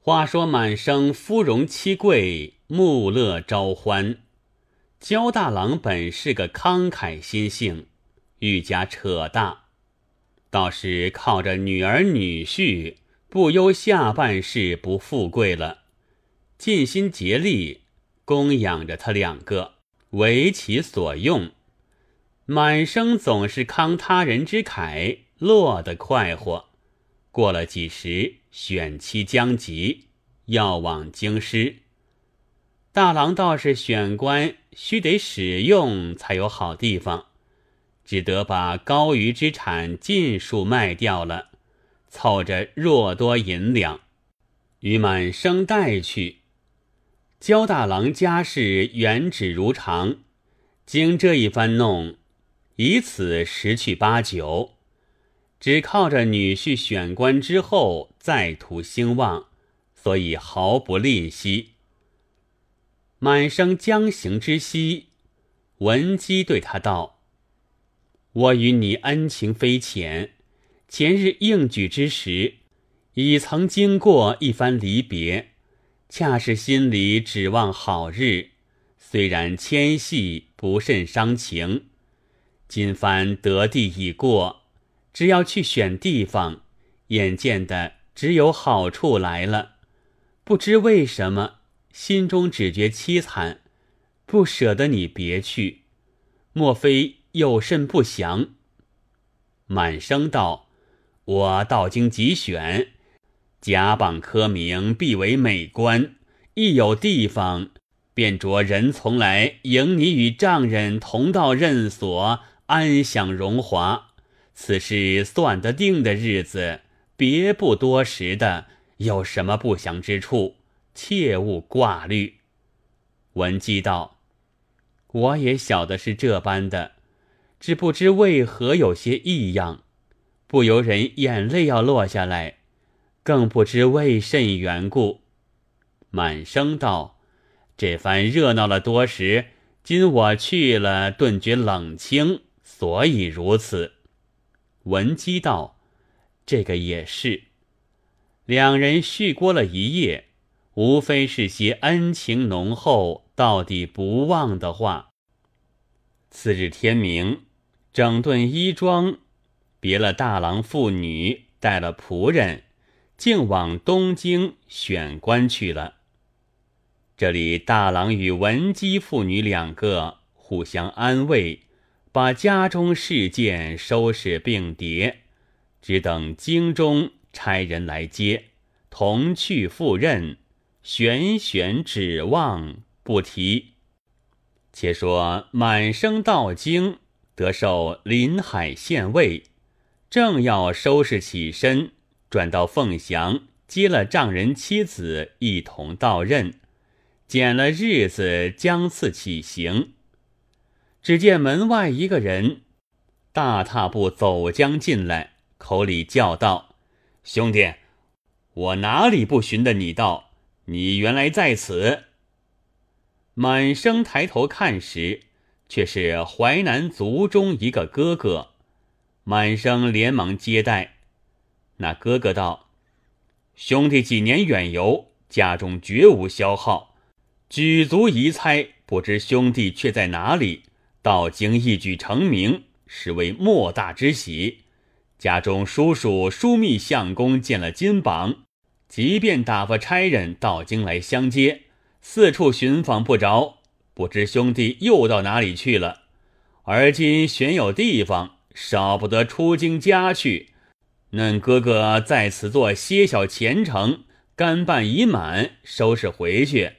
话说满生夫荣妻贵，穆乐朝欢。焦大郎本是个慷慨心性，愈加扯大，倒是靠着女儿女婿，不忧下半世不富贵了，尽心竭力供养着他两个，为其所用。满生总是慷他人之慨，落得快活。过了几时，选期将及，要往京师。大郎倒是选官，须得使用才有好地方，只得把高余之产尽数卖掉了，凑着若多银两，与满生带去。焦大郎家事原旨如常，经这一番弄，以此十去八九，只靠着女婿选官之后再图兴旺，所以毫不吝惜。满生将行之夕，文姬对他道：“我与你恩情非浅，前日应举之时，已曾经过一番离别，恰是心里指望好日。虽然牵系不甚伤情，今番得地已过，只要去选地方，眼见的只有好处来了。不知为什么。”心中只觉凄惨，不舍得你别去，莫非有甚不祥？满生道：“我到京即选，甲榜科名必为美官，一有地方，便着人从来迎你与丈人同到任所，安享荣华。此事算得定的日子，别不多时的，有什么不祥之处？”切勿挂虑。文姬道：“我也晓得是这般的，只不知为何有些异样，不由人眼泪要落下来，更不知为甚缘故。”满生道：“这番热闹了多时，今我去了，顿觉冷清，所以如此。”文姬道：“这个也是。”两人续过了一夜。无非是些恩情浓厚、到底不忘的话。次日天明，整顿衣装，别了大郎妇女，带了仆人，竟往东京选官去了。这里大郎与文姬父女两个互相安慰，把家中事件收拾并叠，只等京中差人来接，同去赴任。悬悬指望不提。且说满生到京，得受临海县尉，正要收拾起身，转到凤翔接了丈人妻子一同到任，拣了日子将次起行。只见门外一个人大踏步走将进来，口里叫道：“兄弟，我哪里不寻得你道？”你原来在此。满生抬头看时，却是淮南族中一个哥哥。满生连忙接待。那哥哥道：“兄弟几年远游，家中绝无消耗，举足疑猜，不知兄弟却在哪里？到京一举成名，实为莫大之喜。家中叔叔枢密相公见了金榜。”即便打发差人到京来相接，四处寻访不着，不知兄弟又到哪里去了。而今选有地方，少不得出京家去。恁哥哥在此做些小前程，干办已满，收拾回去，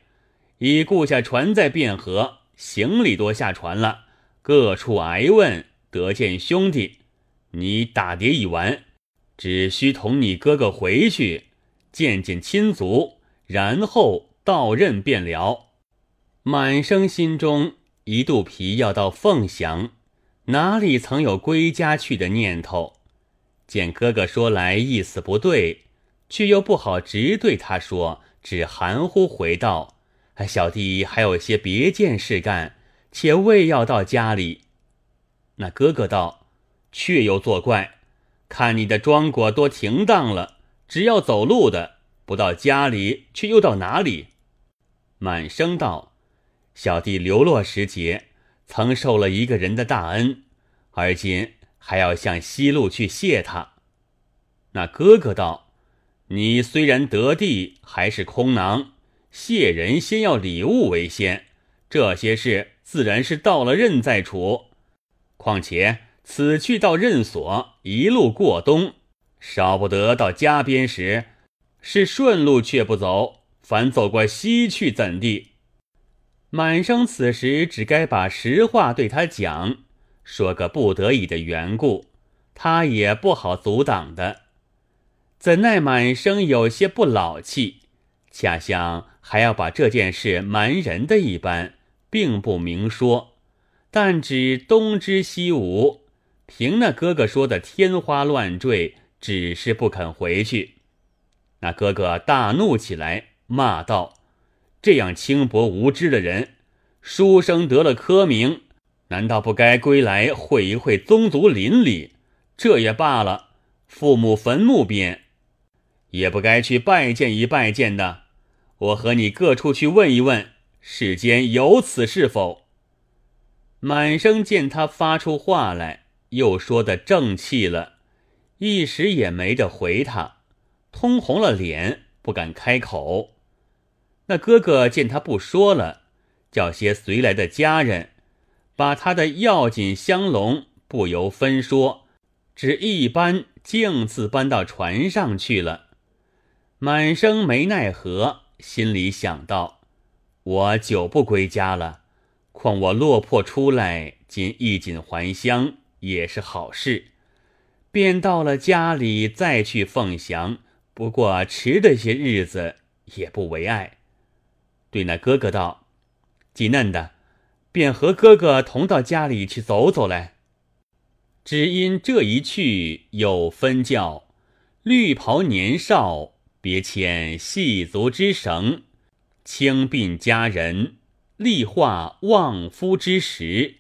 已雇下船在汴河，行李多下船了，各处挨问，得见兄弟。你打碟已完，只需同你哥哥回去。见见亲族，然后到任便了。满生心中一肚皮要到凤翔，哪里曾有归家去的念头？见哥哥说来意思不对，却又不好直对他说，只含糊回道：“小弟还有些别件事干，且未要到家里。”那哥哥道：“却又作怪，看你的装果多停当了。”只要走路的，不到家里，却又到哪里？”满生道：“小弟流落时节，曾受了一个人的大恩，而今还要向西路去谢他。”那哥哥道：“你虽然得地，还是空囊。谢人先要礼物为先，这些事自然是到了任再处。况且此去到任所，一路过冬，少不得到家边时，是顺路却不走，反走过西去，怎地？”满生此时只该把实话对他讲，说个不得已的缘故，他也不好阻挡的。怎奈满生有些不老气，恰像还要把这件事瞒人的一般，并不明说，但只东知西无，凭那哥哥说的天花乱坠，只是不肯回去。那哥哥大怒起来，骂道：“这样轻薄无知的人，书生得了科名，难道不该归来会一会宗族邻里？这也罢了，父母坟墓边。”也不该去拜见一拜见的，我和你各处去问一问，世间有此事否？满生见他发出话来，又说的正气了，一时也没得回他，通红了脸，不敢开口。那哥哥见他不说了，叫些随来的家人，把他的要紧香笼不由分说，只一搬径自搬到船上去了。满生没奈何，心里想到：我久不归家了，况我落魄出来，今衣锦还乡，也是好事。便到了家里，再去凤翔，不过迟的些日子，也不为碍。对那哥哥道：“挤嫩的，便和哥哥同到家里去走走来。”只因这一去，有分教绿袍年少。别牵细足之绳，轻鬓佳人，立化旺夫之时。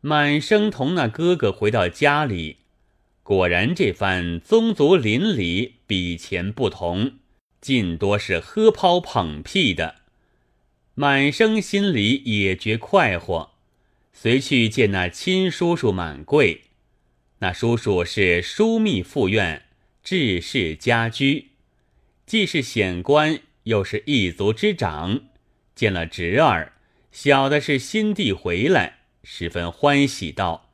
满生同那哥哥回到家里，果然这番宗族邻里比前不同，尽多是喝抛捧屁的。满生心里也觉快活，随去见那亲叔叔满贵。那叔叔是枢密副院。治世家居，既是显官，又是一族之长。见了侄儿，小的是新弟回来，十分欢喜道：“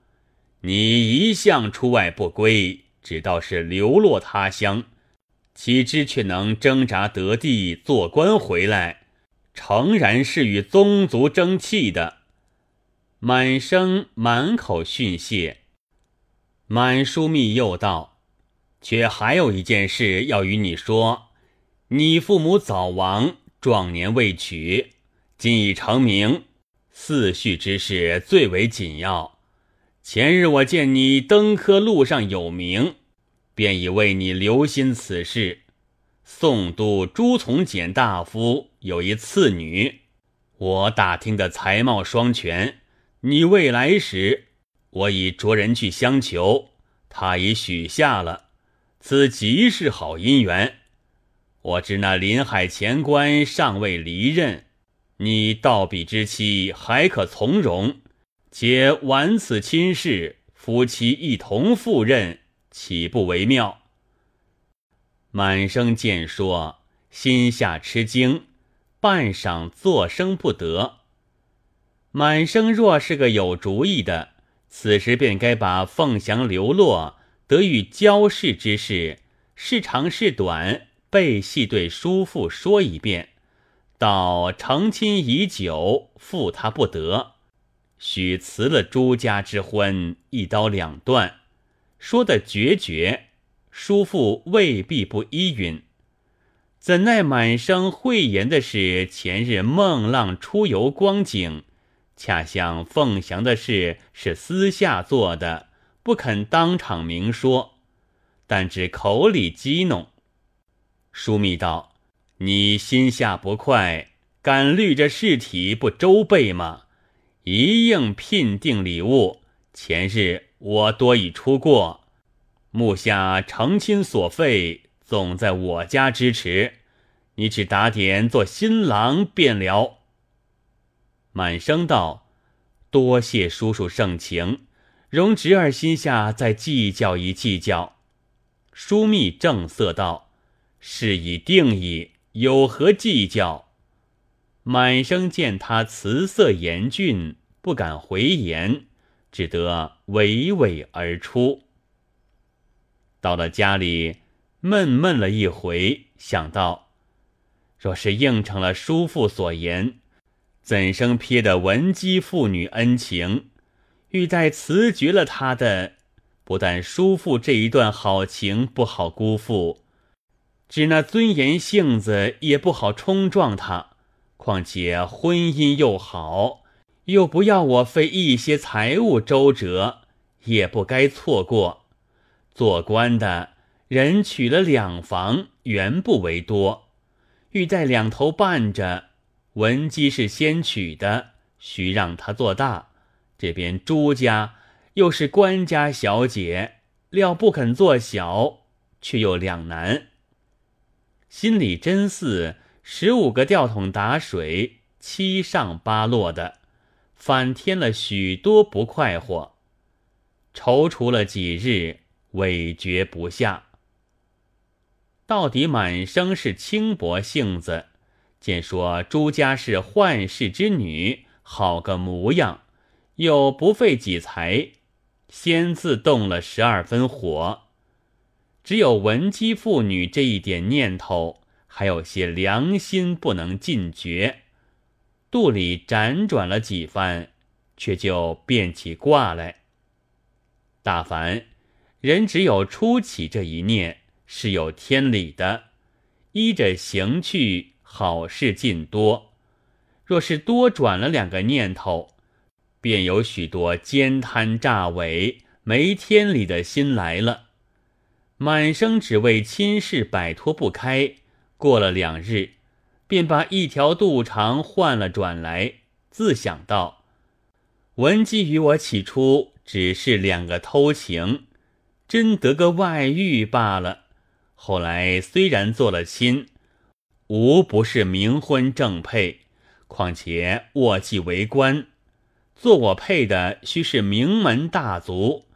你一向出外不归，只道是流落他乡，岂知却能挣扎得地，做官回来，诚然是与宗族争气的。”满生满口训谢。满书密又道。却还有一件事要与你说，你父母早亡，壮年未娶，今已成名，四婿之事最为紧要。前日我见你登科路上有名，便已为你留心此事。宋都朱从简大夫有一次女，我打听的才貌双全，你未来时，我已着人去相求，他已许下了。此极是好姻缘，我知那临海前官尚未离任，你到彼之期还可从容，且完此亲事，夫妻一同赴任，岂不为妙？满生见说，心下吃惊，半晌作声不得。满生若是个有主意的，此时便该把凤翔流落。得与交事之事，是长是短，背细对叔父说一遍。到成亲已久，负他不得，许辞了朱家之婚，一刀两断。说的决绝，叔父未必不依允。怎奈满生讳言的是前日孟浪出游光景，恰像凤翔的事是私下做的。不肯当场明说，但只口里激弄。枢密道：“你心下不快，敢虑着事体不周备吗？一应聘定礼物。前日我多已出过，目下成亲所费，总在我家支持，你只打点做新郎便了。”满生道：“多谢叔叔盛情，容侄儿心下再计较一计较。”枢密正色道：“事已定矣，有何计较？”满生见他辞色严峻，不敢回言，只得娓娓而出。到了家里，闷闷了一回，想到：若是应承了叔父所言。怎生撇得文姬父女恩情？欲待辞绝了他的，不但叔父这一段好情不好辜负，只那尊严性子也不好冲撞他。况且婚姻又好，又不要我费一些财物周折，也不该错过。做官的人娶了两房，原不为多，欲在两头伴着。文姬是先娶的，需让她做大。这边朱家又是官家小姐，料不肯做小，却又两难。心里真似十五个吊桶打水，七上八落的，反添了许多不快活。踌躇了几日，委决不下。到底满生是轻薄性子。见说朱家是宦世之女，好个模样，又不费几财，先自动了十二分火。只有文姬妇女这一点念头，还有些良心不能尽绝，肚里辗转了几番，却就变起卦来。大凡人只有初起这一念，是有天理的，依着行去。好事尽多，若是多转了两个念头，便有许多奸贪诈伪、没天理的心来了。满生只为亲事摆脱不开，过了两日，便把一条肚肠换了转来，自想到：文姬与我起初只是两个偷情，真得个外遇罢了。后来虽然做了亲。无不是冥婚正配，况且我既为官，做我配的须是名门大族，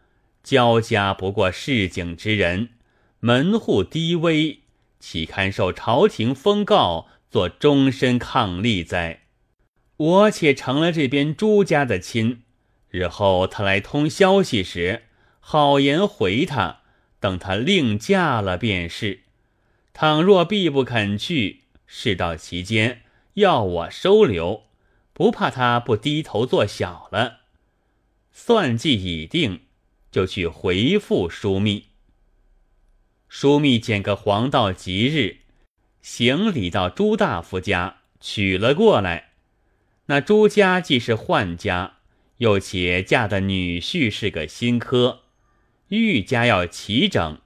焦家不过市井之人，门户低微，岂堪受朝廷封告，做终身伉俪哉？我且成了这边朱家的亲，日后他来通消息时，好言回他，等他另嫁了便是。倘若必不肯去，事到期间要我收留，不怕他不低头做小了。算计已定，就去回复枢密。枢密拣个黄道吉日，行礼到朱大夫家取了过来。那朱家既是宦家，又且嫁的女婿是个新科，玉家要齐整，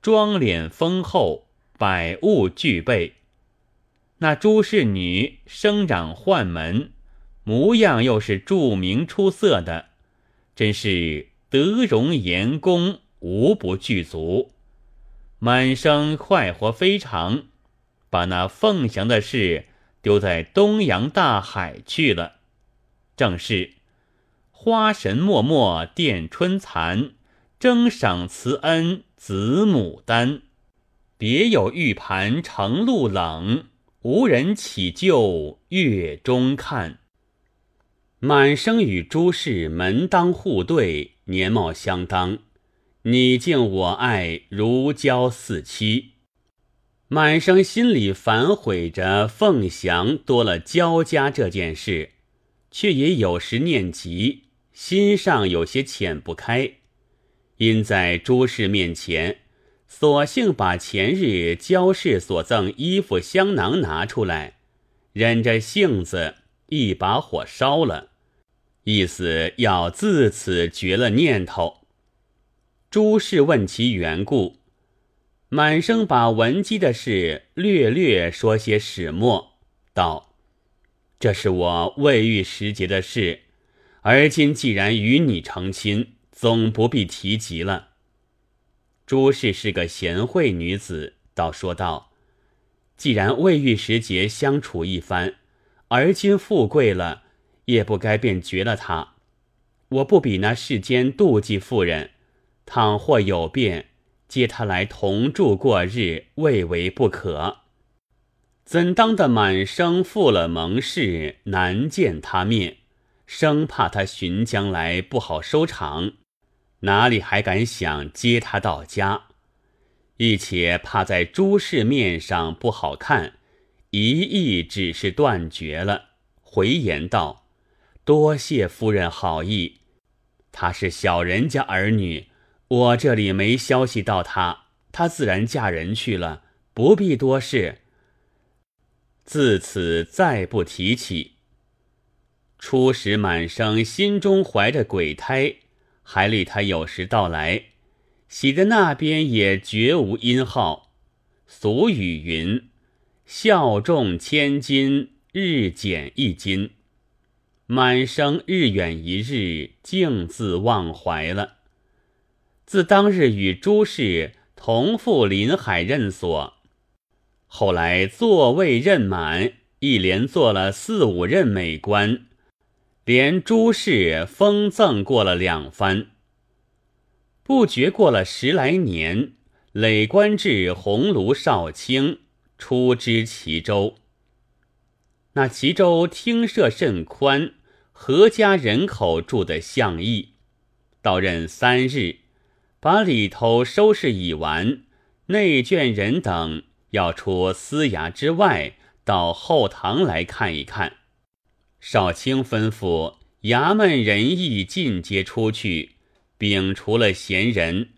妆脸丰厚。百物俱备，那朱氏女生长宦门，模样又是著名出色的，真是德容颜功无不具足。满生快活非常，把那凤翔的事丢在东洋大海去了。正是花神脉脉殿春残，争赏慈恩子牡丹。别有玉盘成露冷，无人起就月中看。满生与朱氏门当户对，年貌相当，你敬我爱，如胶似漆。满生心里反悔着凤翔多了焦家这件事，却也有时念及，心上有些浅不开，因在朱氏面前。索性把前日焦氏所赠衣服香囊拿出来，忍着性子一把火烧了，意思要自此绝了念头。朱氏问其缘故，满生把文姬的事略略说些始末，道：“这是我未遇时节的事，而今既然与你成亲，总不必提及了。”朱氏是个贤惠女子，倒说道：“既然未遇时节相处一番，而今富贵了，也不该便绝了他。我不比那世间妒忌妇人，倘或有变，接他来同住过日，未为不可。怎当的满生负了盟誓，难见他面，生怕他寻将来不好收场，哪里还敢想接他到家？”一且怕在诸事面上不好看，一意只是断绝了。回言道：“多谢夫人好意，他是小人家儿女，我这里没消息到她，她自然嫁人去了，不必多事。自此再不提起。初时满生心中怀着鬼胎，还立他有时到来。”喜的那边也绝无音号。俗语云：“孝重千金，日减一金。”满生日远一日，竟自忘怀了。自当日与朱氏同赴临海任所，后来座位任满，一连做了四五任美官，连朱氏封赠过了两番。不觉过了十来年，累官至鸿胪少卿，出知齐州。那齐州厅舍甚宽，何家人口住得相宜。到任三日，把里头收拾已完，内眷人等要出司衙之外，到后堂来看一看。少卿吩咐衙门人役尽皆出去。摒除了闲人，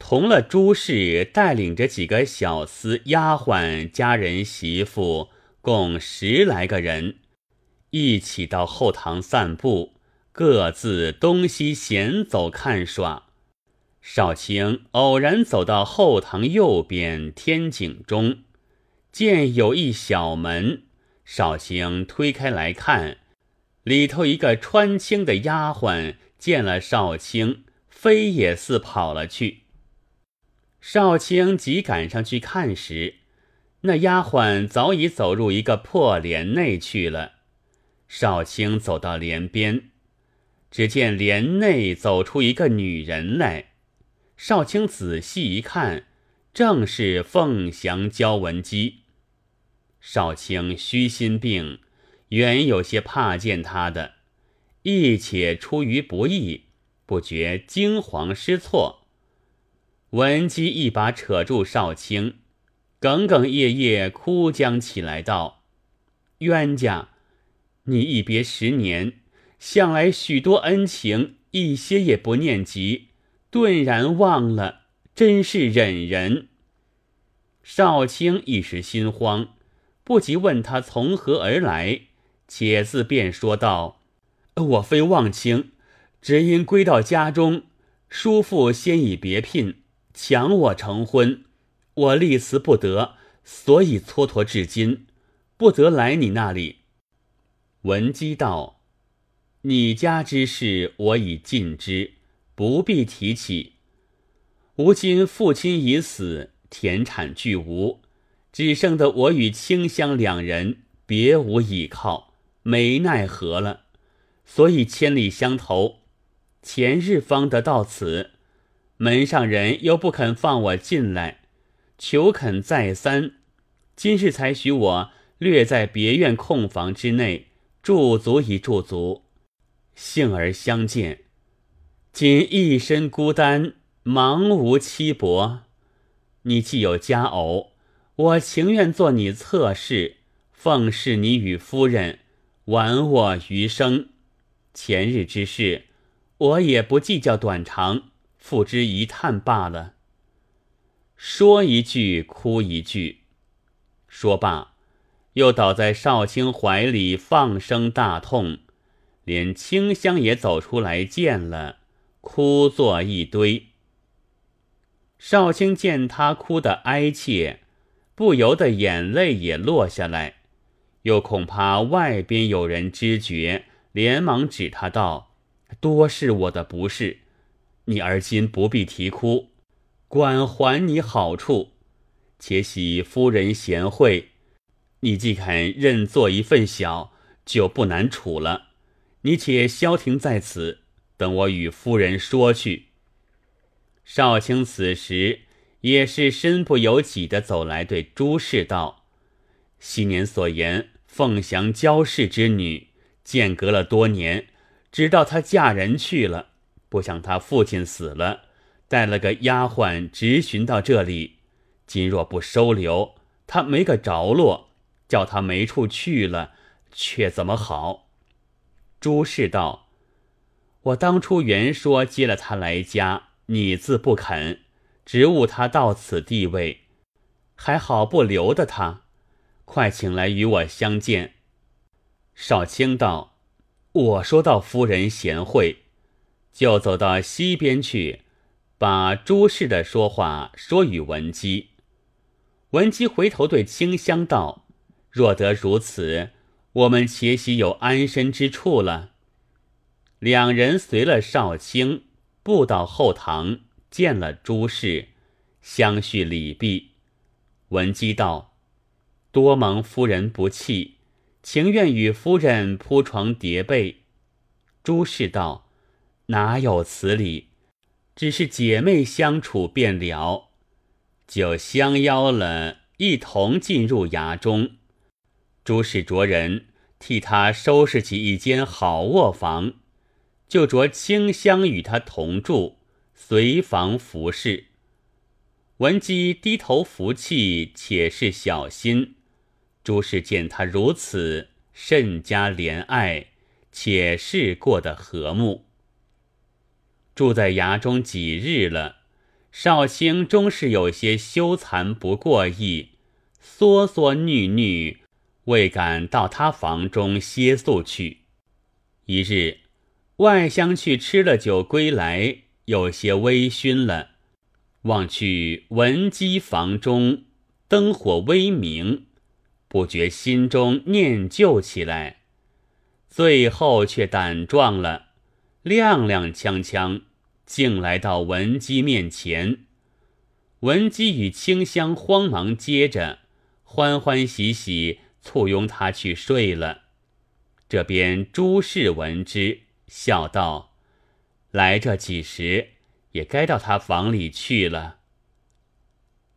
同了朱氏，带领着几个小厮、丫鬟、家人、媳妇，共十来个人，一起到后堂散步，各自东西闲走看耍。少卿偶然走到后堂右边天井中，见有一小门，少卿推开来看，里头一个穿青的丫鬟见了少卿。飞也似跑了去。少卿急赶上去看时，那丫鬟早已走入一个破帘内去了。少卿走到帘边，只见帘内走出一个女人来。少卿仔细一看，正是凤翔焦文姬。少卿虚心病，原有些怕见他的，亦且出于不义。不觉惊惶失措，文姬一把扯住少卿，哽哽咽咽哭将起来，道：“冤家，你一别十年，向来许多恩情，一些也不念及，顿然忘了，真是忍人。”少卿一时心慌，不及问他从何而来，且自便说道：“我非忘卿。”只因归到家中，叔父先已别聘，强我成婚，我立辞不得，所以蹉跎至今，不得来你那里。文姬道：“你家之事我已尽知，不必提起。吾今父亲已死，田产俱无，只剩得我与清香两人，别无倚靠，没奈何了，所以千里相投。”前日方得到此，门上人又不肯放我进来，求恳再三，今日才许我略在别院空房之内驻足以驻足，幸而相见。今一身孤单，茫无妻薄，你既有佳偶，我情愿做你侧室，奉侍你与夫人，玩我余生。前日之事。我也不计较短长，付之一叹罢了。说一句，哭一句。说罢，又倒在少卿怀里放声大痛，连清香也走出来见了，哭作一堆。少卿见他哭得哀切，不由得眼泪也落下来，又恐怕外边有人知觉，连忙指他道。多是我的不是，你而今不必啼哭，管还你好处。且喜夫人贤惠，你既肯认做一份小，就不难处了。你且消停在此，等我与夫人说去。”少卿此时也是身不由己的走来，对朱氏道：“昔年所言凤翔焦氏之女，间隔了多年，直到她嫁人去了，不想她父亲死了，带了个丫鬟直寻到这里。今若不收留，她没个着落，叫她没处去了，却怎么好？”朱氏道：“我当初原说接了他来家。”你自不肯，只误他到此地位，还好不留的他，快请来与我相见。少卿道：“我说到夫人贤惠，就走到西边去，把朱氏的说话说与文姬。文姬回头对清香道：‘若得如此，我们且喜有安身之处了。’两人随了少卿。”步到后堂，见了朱氏，相续礼毕。文姬道：“多蒙夫人不弃，情愿与夫人铺床叠被。”朱氏道：“哪有此理？只是姐妹相处便了。”就相邀了，一同进入衙中。朱氏着人替他收拾起一间好卧房。就着清香与他同住，随房服侍。文姬低头服气，且是小心。朱氏见他如此，甚加怜爱，且是过得和睦。住在衙中几日了，少卿终是有些羞惭不过意，缩缩衄衄，未敢到他房中歇宿去。一日。外乡去吃了酒归来，有些微醺了。望去闻姬房中灯火微明，不觉心中念旧起来。最后却胆壮了，踉踉跄跄，竟来到文姬面前。文姬与清香慌忙接着，欢欢喜喜簇拥他去睡了。这边诸事闻之。笑道：“来这几时，也该到他房里去了。”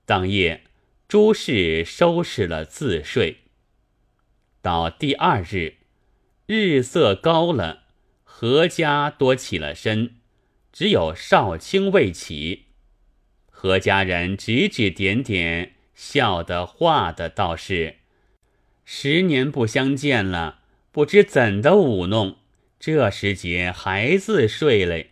当夜，朱氏收拾了自睡。到第二日，日色高了，何家多起了身，只有少卿未起。何家人指指点点，笑的话的，倒是十年不相见了，不知怎的舞弄。这时节孩子睡嘞，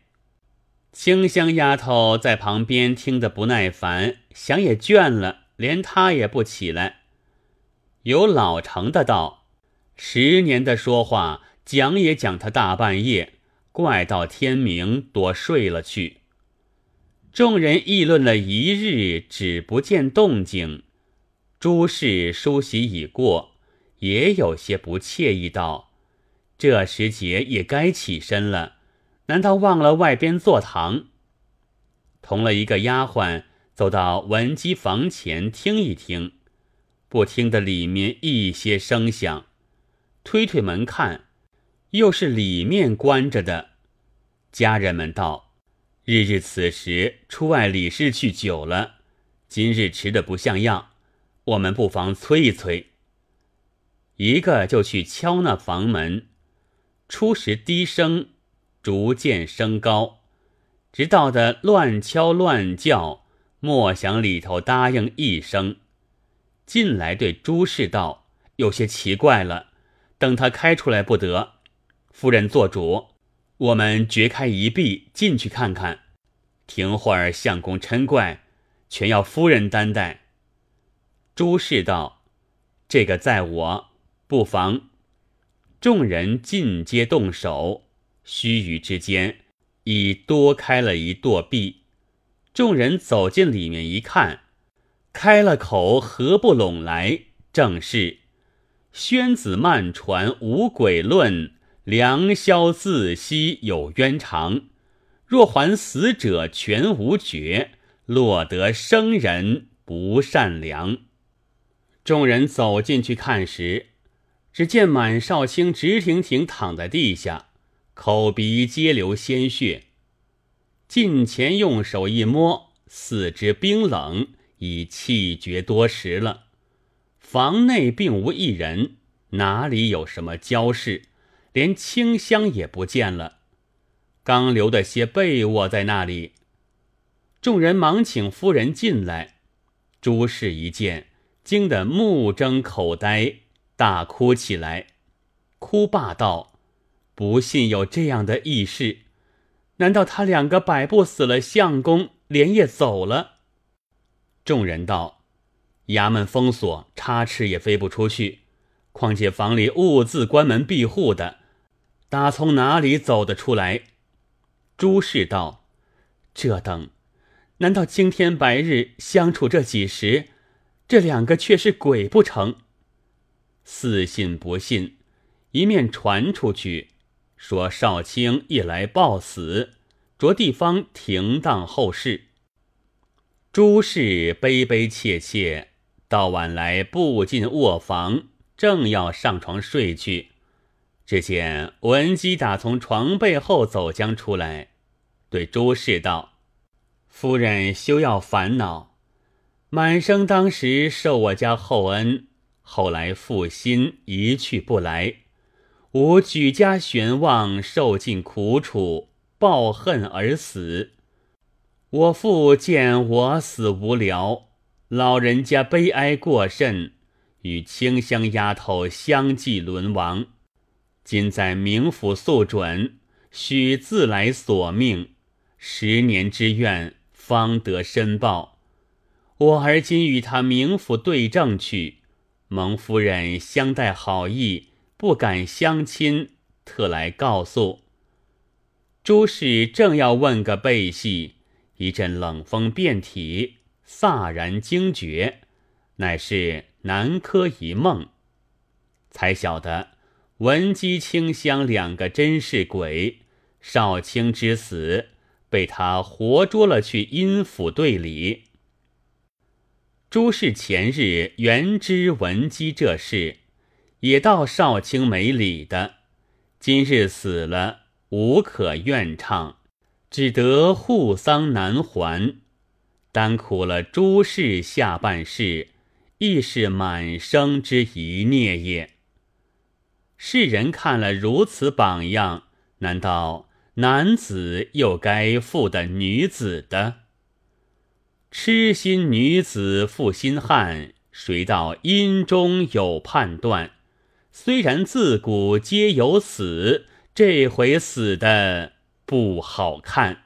清香丫头在旁边听得不耐烦，想也倦了，连她也不起来。有老成的道：“十年的说话讲也讲他大半夜，怪到天明多睡了去。”众人议论了一日，只不见动静。诸事梳洗已过，也有些不惬意，道。这时节也该起身了，难道忘了外边坐堂？同了一个丫鬟走到文姬房前听一听，不听的里面一些声响，推推门看，又是里面关着的。家人们道：“日日此时出外理事去久了，今日迟的不像样，我们不妨催一催。”一个就去敲那房门。初时低声，逐渐升高，直到的乱敲乱叫，莫想里头答应一声。进来对朱氏道：“有些奇怪了，等他开出来不得。夫人做主，我们掘开一壁进去看看。停会儿相公嗔怪，全要夫人担待。”朱氏道：“这个在我，不妨。”众人尽皆动手，须臾之间，已多开了一垛壁。众人走进里面一看，开了口，合不拢来，正是：“宣子漫传无鬼论，良宵自息有冤长。若还死者全无绝，落得生人不善良。众人走进去看时，只见满少卿直挺挺躺在地下，口鼻皆流鲜血。近前用手一摸，四肢冰冷，已气绝多时了。房内并无一人，哪里有什么焦事？连清香也不见了。刚留的些被窝在那里。众人忙请夫人进来。朱氏一见，惊得目睁口呆，大哭起来。哭罢道：“不信有这样的异事。难道他两个摆布死了相公，连夜走了？”众人道。衙门封锁，插翅也飞不出去。况且房里兀自关门闭户的，打从哪里走得出来？朱氏道：“这等，难道青天白日相处这几时，这两个却是鬼不成？”似信不信，一面传出去，说少卿一来报死，着地方停当后事。朱氏悲悲切切。到晚来，步进卧房，正要上床睡去，只见文姬打从床背后走将出来，对朱氏道：“夫人休要烦恼，满生当时受我家厚恩，后来负心一去不来，吾举家悬望，受尽苦楚，抱恨而死。我父见我死无聊。”老人家悲哀过甚，与清香丫头相继沦亡。今在冥府诉准，须自来索命。十年之愿，方得申报。我而今与他冥府对证去，蒙夫人相待好意，不敢相亲，特来告诉。朱氏正要问个背细，一阵冷风遍体。飒然惊觉，乃是南柯一梦，才晓得文姬清香两个真是鬼。少卿之死，被他活捉了去阴府队里。朱氏前日原知文姬这事，也道少卿没理的。今日死了，无可怨唱，只得护丧难还。单苦了诸氏下半世，亦是满生之一孽也。世人看了如此榜样，难道男子又该负的女子的？痴心女子负心汉，谁道阴中有判断？虽然自古皆有死，这回死的不好看。